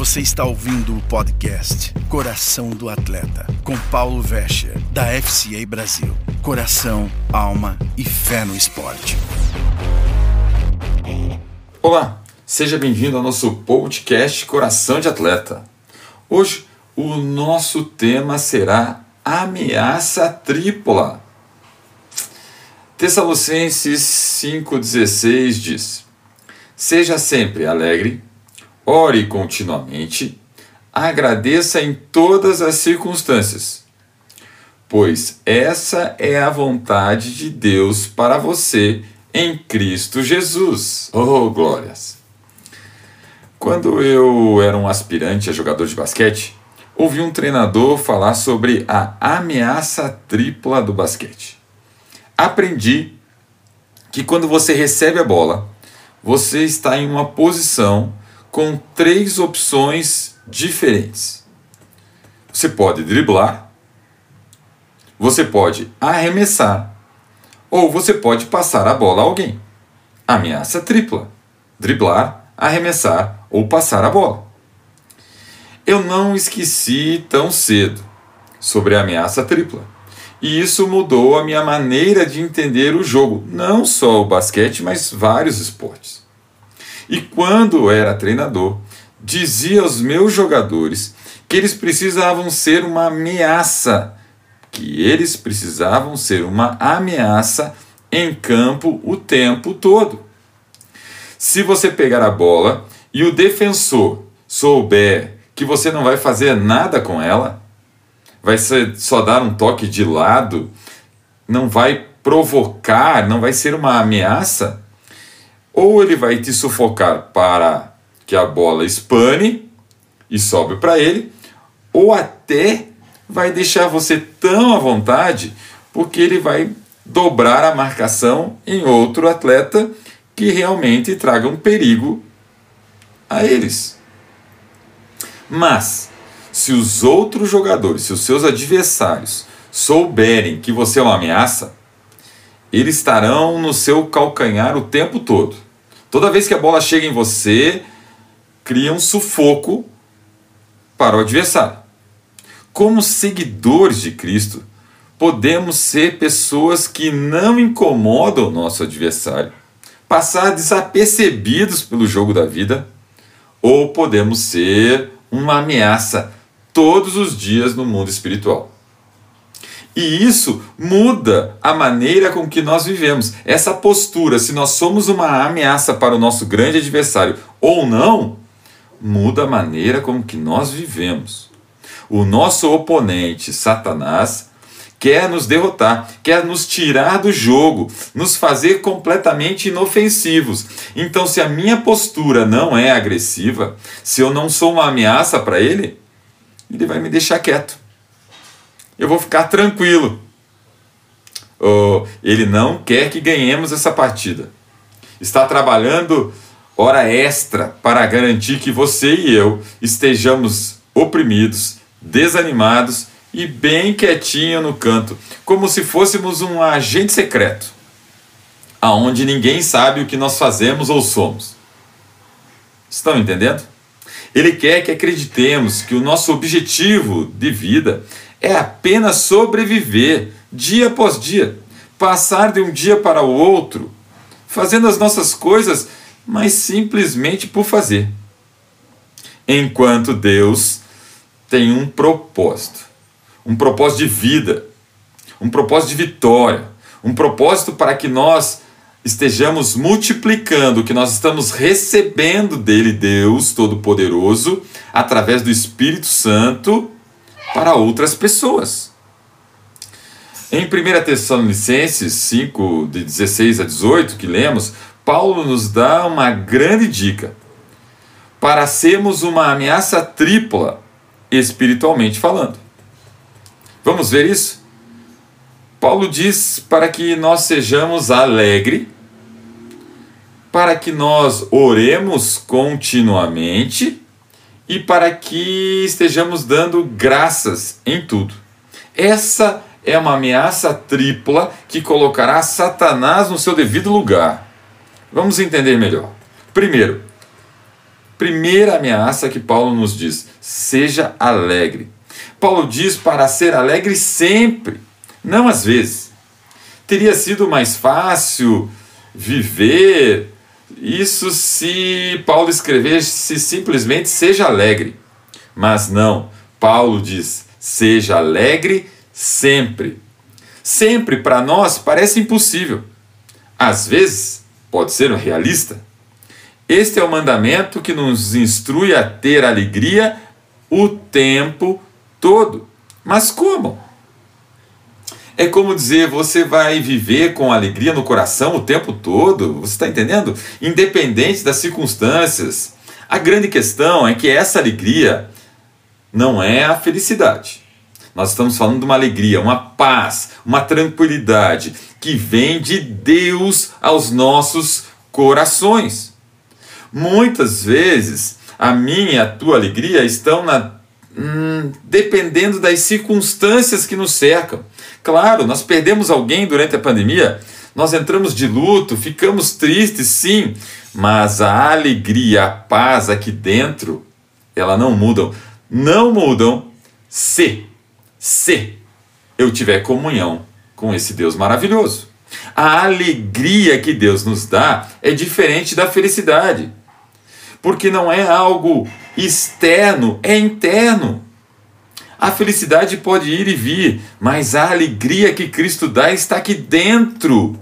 Você está ouvindo o podcast Coração do Atleta, com Paulo Vescher, da FCA Brasil. Coração, alma e fé no esporte. Olá, seja bem-vindo ao nosso podcast Coração de Atleta. Hoje, o nosso tema será ameaça tripla. Tessalonicenses 5,16 diz: Seja sempre alegre, ore continuamente, agradeça em todas as circunstâncias, pois essa é a vontade de Deus para você em Cristo Jesus. Oh, glórias! Quando eu era um aspirante a jogador de basquete, ouvi um treinador falar sobre a ameaça tripla do basquete. Aprendi que quando você recebe a bola, você está em uma posição com três opções diferentes. Você pode driblar, você pode arremessar ou você pode passar a bola a alguém. Ameaça tripla: driblar, arremessar ou passar a bola. Eu não esqueci tão cedo sobre a ameaça tripla. E isso mudou a minha maneira de entender o jogo, não só o basquete, mas vários esportes. E quando era treinador, dizia aos meus jogadores que eles precisavam ser uma ameaça, que eles precisavam ser uma ameaça em campo o tempo todo. Se você pegar a bola e o defensor souber que você não vai fazer nada com ela, vai ser só dar um toque de lado, não vai provocar, não vai ser uma ameaça, ou ele vai te sufocar para que a bola espane e sobe para ele, ou até vai deixar você tão à vontade porque ele vai dobrar a marcação em outro atleta que realmente traga um perigo a eles. Mas, se os outros jogadores, se os seus adversários souberem que você é uma ameaça, eles estarão no seu calcanhar o tempo todo. Toda vez que a bola chega em você, cria um sufoco para o adversário. Como seguidores de Cristo, podemos ser pessoas que não incomodam o nosso adversário, passar desapercebidos pelo jogo da vida, ou podemos ser uma ameaça todos os dias no mundo espiritual. E isso muda a maneira com que nós vivemos. Essa postura, se nós somos uma ameaça para o nosso grande adversário ou não, muda a maneira com que nós vivemos. O nosso oponente, Satanás, quer nos derrotar, quer nos tirar do jogo, nos fazer completamente inofensivos. Então, se a minha postura não é agressiva, se eu não sou uma ameaça para ele, ele vai me deixar quieto. Eu vou ficar tranquilo. Oh, ele não quer que ganhemos essa partida. Está trabalhando hora extra para garantir que você e eu estejamos oprimidos, desanimados e bem quietinho no canto, como se fôssemos um agente secreto, aonde ninguém sabe o que nós fazemos ou somos. Estão entendendo? Ele quer que acreditemos que o nosso objetivo de vida é apenas sobreviver dia após dia, passar de um dia para o outro, fazendo as nossas coisas, mas simplesmente por fazer. Enquanto Deus tem um propósito um propósito de vida, um propósito de vitória, um propósito para que nós estejamos multiplicando o que nós estamos recebendo dele, Deus Todo-Poderoso, através do Espírito Santo para outras pessoas. Em 1 Tessalonicenses 5, de 16 a 18, que lemos, Paulo nos dá uma grande dica para sermos uma ameaça tripla, espiritualmente falando. Vamos ver isso? Paulo diz para que nós sejamos alegre, para que nós oremos continuamente e para que estejamos dando graças em tudo. Essa é uma ameaça tripla que colocará Satanás no seu devido lugar. Vamos entender melhor. Primeiro, Primeira ameaça que Paulo nos diz: seja alegre. Paulo diz para ser alegre sempre, não às vezes. Teria sido mais fácil viver isso se Paulo escrevesse simplesmente seja alegre. Mas não, Paulo diz seja alegre sempre. Sempre para nós parece impossível. Às vezes pode ser realista. Este é o mandamento que nos instrui a ter alegria o tempo todo. Mas como? É como dizer, você vai viver com alegria no coração o tempo todo, você está entendendo? Independente das circunstâncias. A grande questão é que essa alegria não é a felicidade. Nós estamos falando de uma alegria, uma paz, uma tranquilidade que vem de Deus aos nossos corações. Muitas vezes a minha e a tua alegria estão na, hum, dependendo das circunstâncias que nos cercam. Claro, nós perdemos alguém durante a pandemia, nós entramos de luto, ficamos tristes, sim, mas a alegria, a paz aqui dentro, ela não mudam. Não mudam se, se eu tiver comunhão com esse Deus maravilhoso. A alegria que Deus nos dá é diferente da felicidade, porque não é algo externo, é interno. A felicidade pode ir e vir, mas a alegria que Cristo dá está aqui dentro.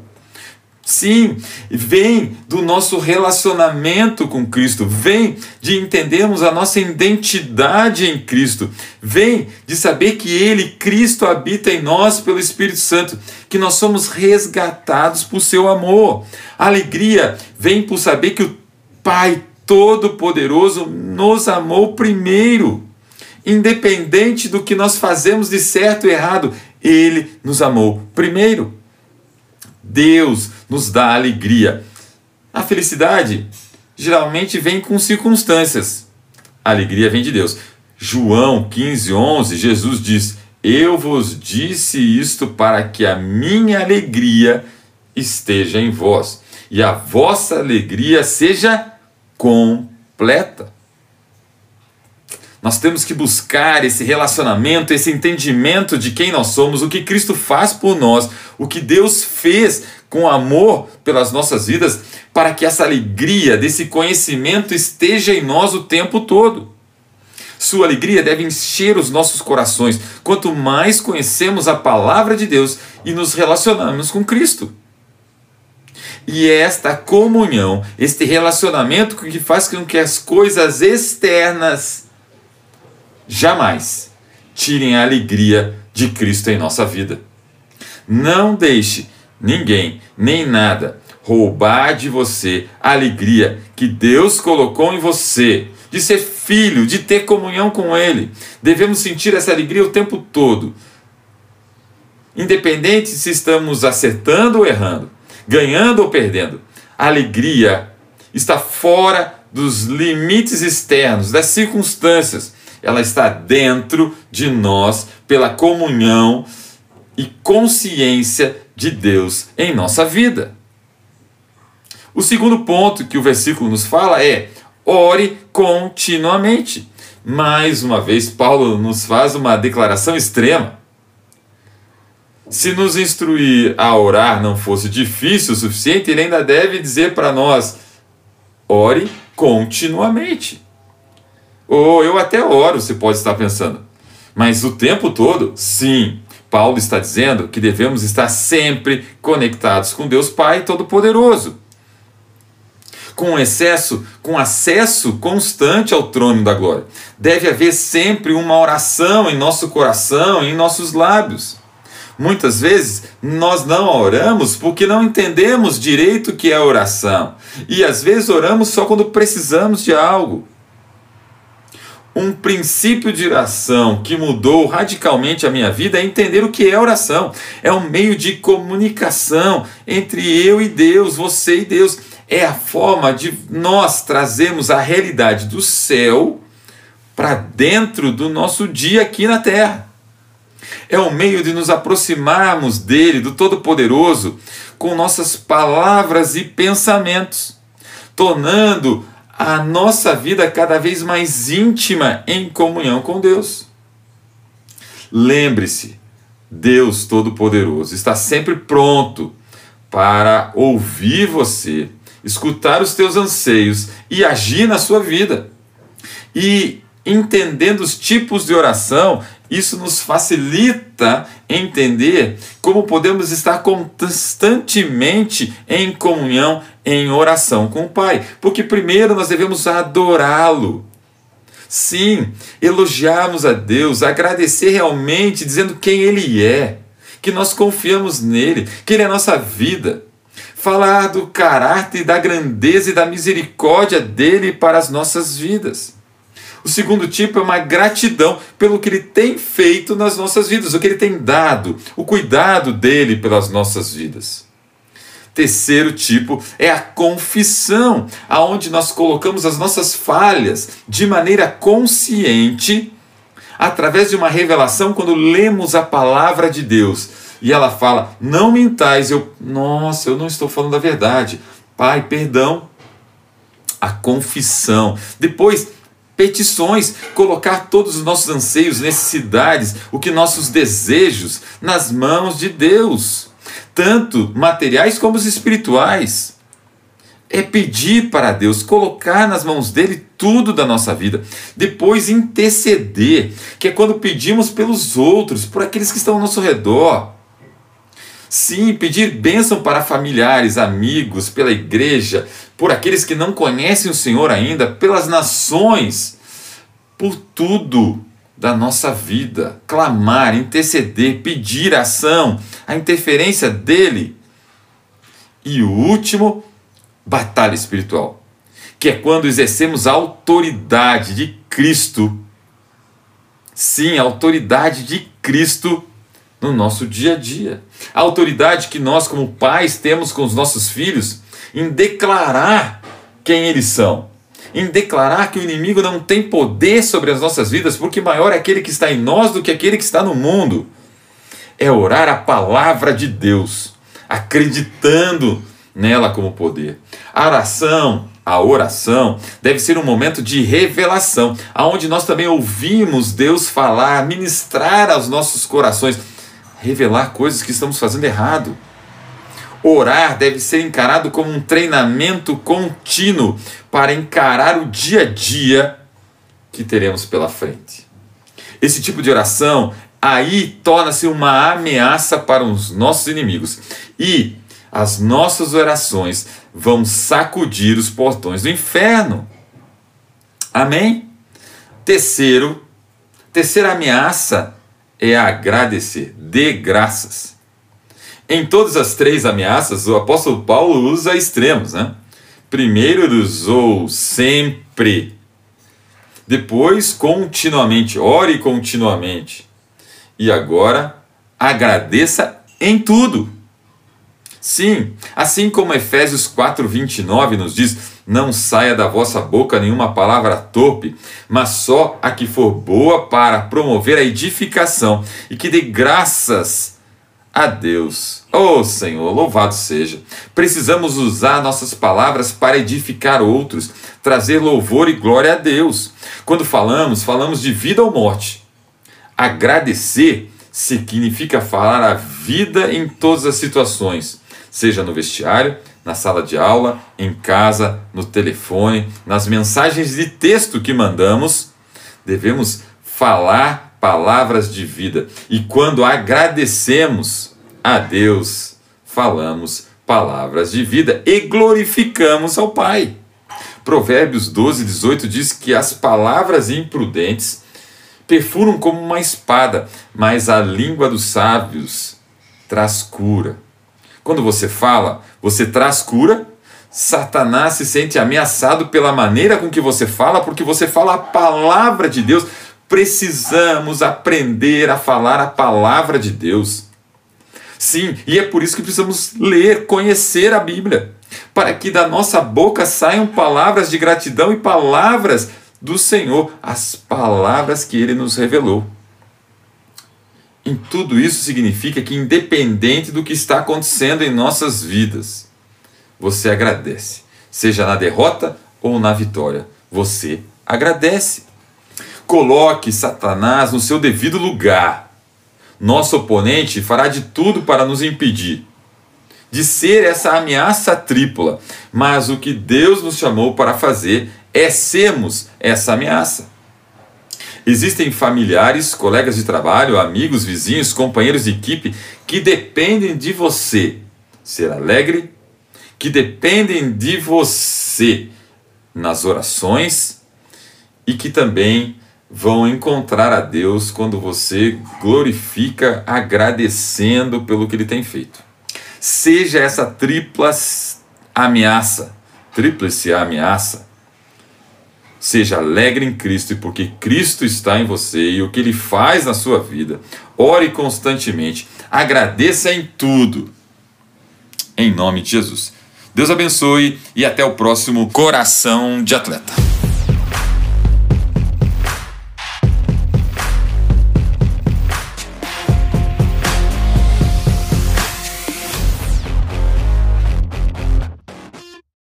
Sim, vem do nosso relacionamento com Cristo, vem de entendermos a nossa identidade em Cristo, vem de saber que Ele, Cristo, habita em nós pelo Espírito Santo, que nós somos resgatados por seu amor. A alegria vem por saber que o Pai Todo-Poderoso nos amou primeiro independente do que nós fazemos de certo e errado, Ele nos amou primeiro. Deus nos dá alegria. A felicidade geralmente vem com circunstâncias. A alegria vem de Deus. João 15, 11, Jesus diz: Eu vos disse isto para que a minha alegria esteja em vós e a vossa alegria seja completa. Nós temos que buscar esse relacionamento, esse entendimento de quem nós somos, o que Cristo faz por nós, o que Deus fez com amor pelas nossas vidas, para que essa alegria desse conhecimento esteja em nós o tempo todo. Sua alegria deve encher os nossos corações quanto mais conhecemos a palavra de Deus e nos relacionamos com Cristo. E é esta comunhão, este relacionamento que faz com que as coisas externas jamais tirem a alegria de Cristo em nossa vida. Não deixe ninguém, nem nada, roubar de você a alegria que Deus colocou em você, de ser filho, de ter comunhão com Ele. Devemos sentir essa alegria o tempo todo. Independente se estamos acertando ou errando, ganhando ou perdendo, a alegria está fora dos limites externos, das circunstâncias ela está dentro de nós pela comunhão e consciência de Deus em nossa vida. O segundo ponto que o versículo nos fala é: ore continuamente. Mais uma vez, Paulo nos faz uma declaração extrema. Se nos instruir a orar não fosse difícil o suficiente, ele ainda deve dizer para nós: ore continuamente. Ou eu até oro, você pode estar pensando. Mas o tempo todo, sim, Paulo está dizendo que devemos estar sempre conectados com Deus Pai Todo-Poderoso. Com excesso, com acesso constante ao trono da glória. Deve haver sempre uma oração em nosso coração, em nossos lábios. Muitas vezes nós não oramos porque não entendemos direito o que é oração. E às vezes oramos só quando precisamos de algo um princípio de oração que mudou radicalmente a minha vida é entender o que é oração. É um meio de comunicação entre eu e Deus, você e Deus. É a forma de nós trazermos a realidade do céu para dentro do nosso dia aqui na terra. É um meio de nos aproximarmos dele, do Todo-Poderoso, com nossas palavras e pensamentos, tornando a nossa vida cada vez mais íntima em comunhão com Deus. Lembre-se, Deus Todo-Poderoso está sempre pronto para ouvir você, escutar os teus anseios e agir na sua vida. E entendendo os tipos de oração, isso nos facilita entender como podemos estar constantemente em comunhão, em oração com o Pai. Porque primeiro nós devemos adorá-lo. Sim, elogiarmos a Deus, agradecer realmente, dizendo quem Ele é, que nós confiamos nele, que Ele é a nossa vida. Falar do caráter, da grandeza e da misericórdia dele para as nossas vidas. O segundo tipo é uma gratidão pelo que ele tem feito nas nossas vidas, o que ele tem dado, o cuidado dele pelas nossas vidas. Terceiro tipo é a confissão, aonde nós colocamos as nossas falhas de maneira consciente, através de uma revelação quando lemos a palavra de Deus. E ela fala: "Não mintais". Eu, nossa, eu não estou falando a verdade. Pai, perdão. A confissão. Depois, petições, colocar todos os nossos anseios, necessidades, o que nossos desejos nas mãos de Deus, tanto materiais como os espirituais. É pedir para Deus, colocar nas mãos dele tudo da nossa vida. Depois interceder, que é quando pedimos pelos outros, por aqueles que estão ao nosso redor. Sim, pedir bênção para familiares, amigos, pela igreja, por aqueles que não conhecem o Senhor ainda, pelas nações, por tudo da nossa vida. Clamar, interceder, pedir ação, a interferência dele. E o último, batalha espiritual, que é quando exercemos a autoridade de Cristo. Sim, a autoridade de Cristo no nosso dia a dia. A autoridade que nós, como pais, temos com os nossos filhos em declarar quem eles são, em declarar que o inimigo não tem poder sobre as nossas vidas, porque maior é aquele que está em nós do que aquele que está no mundo. É orar a palavra de Deus, acreditando nela como poder. A oração, a oração deve ser um momento de revelação, aonde nós também ouvimos Deus falar, ministrar aos nossos corações revelar coisas que estamos fazendo errado. Orar deve ser encarado como um treinamento contínuo para encarar o dia a dia que teremos pela frente. Esse tipo de oração aí torna-se uma ameaça para os nossos inimigos e as nossas orações vão sacudir os portões do inferno. Amém? Terceiro, terceira ameaça é agradecer, dê graças. Em todas as três ameaças, o apóstolo Paulo usa extremos. Né? Primeiro, ele usou sempre. Depois, continuamente. Ore continuamente. E agora, agradeça em tudo. Sim, assim como Efésios 4:29 nos diz: "Não saia da vossa boca nenhuma palavra torpe, mas só a que for boa para promover a edificação, e que dê graças a Deus." Oh, Senhor, louvado seja. Precisamos usar nossas palavras para edificar outros, trazer louvor e glória a Deus. Quando falamos, falamos de vida ou morte. Agradecer significa falar a vida em todas as situações seja no vestiário, na sala de aula, em casa, no telefone, nas mensagens de texto que mandamos, devemos falar palavras de vida. E quando agradecemos a Deus, falamos palavras de vida e glorificamos ao Pai. Provérbios 12, 18 diz que as palavras imprudentes perfuram como uma espada, mas a língua dos sábios traz cura. Quando você fala, você traz cura. Satanás se sente ameaçado pela maneira com que você fala, porque você fala a palavra de Deus. Precisamos aprender a falar a palavra de Deus. Sim, e é por isso que precisamos ler, conhecer a Bíblia, para que da nossa boca saiam palavras de gratidão e palavras do Senhor, as palavras que ele nos revelou. Em tudo isso significa que, independente do que está acontecendo em nossas vidas, você agradece, seja na derrota ou na vitória, você agradece. Coloque Satanás no seu devido lugar. Nosso oponente fará de tudo para nos impedir de ser essa ameaça tripla, mas o que Deus nos chamou para fazer é sermos essa ameaça. Existem familiares, colegas de trabalho, amigos, vizinhos, companheiros de equipe que dependem de você ser alegre, que dependem de você nas orações e que também vão encontrar a Deus quando você glorifica agradecendo pelo que ele tem feito. Seja essa tripla ameaça, tríplice ameaça, Seja alegre em Cristo, porque Cristo está em você e o que Ele faz na sua vida. Ore constantemente, agradeça em tudo. Em nome de Jesus. Deus abençoe e até o próximo Coração de Atleta.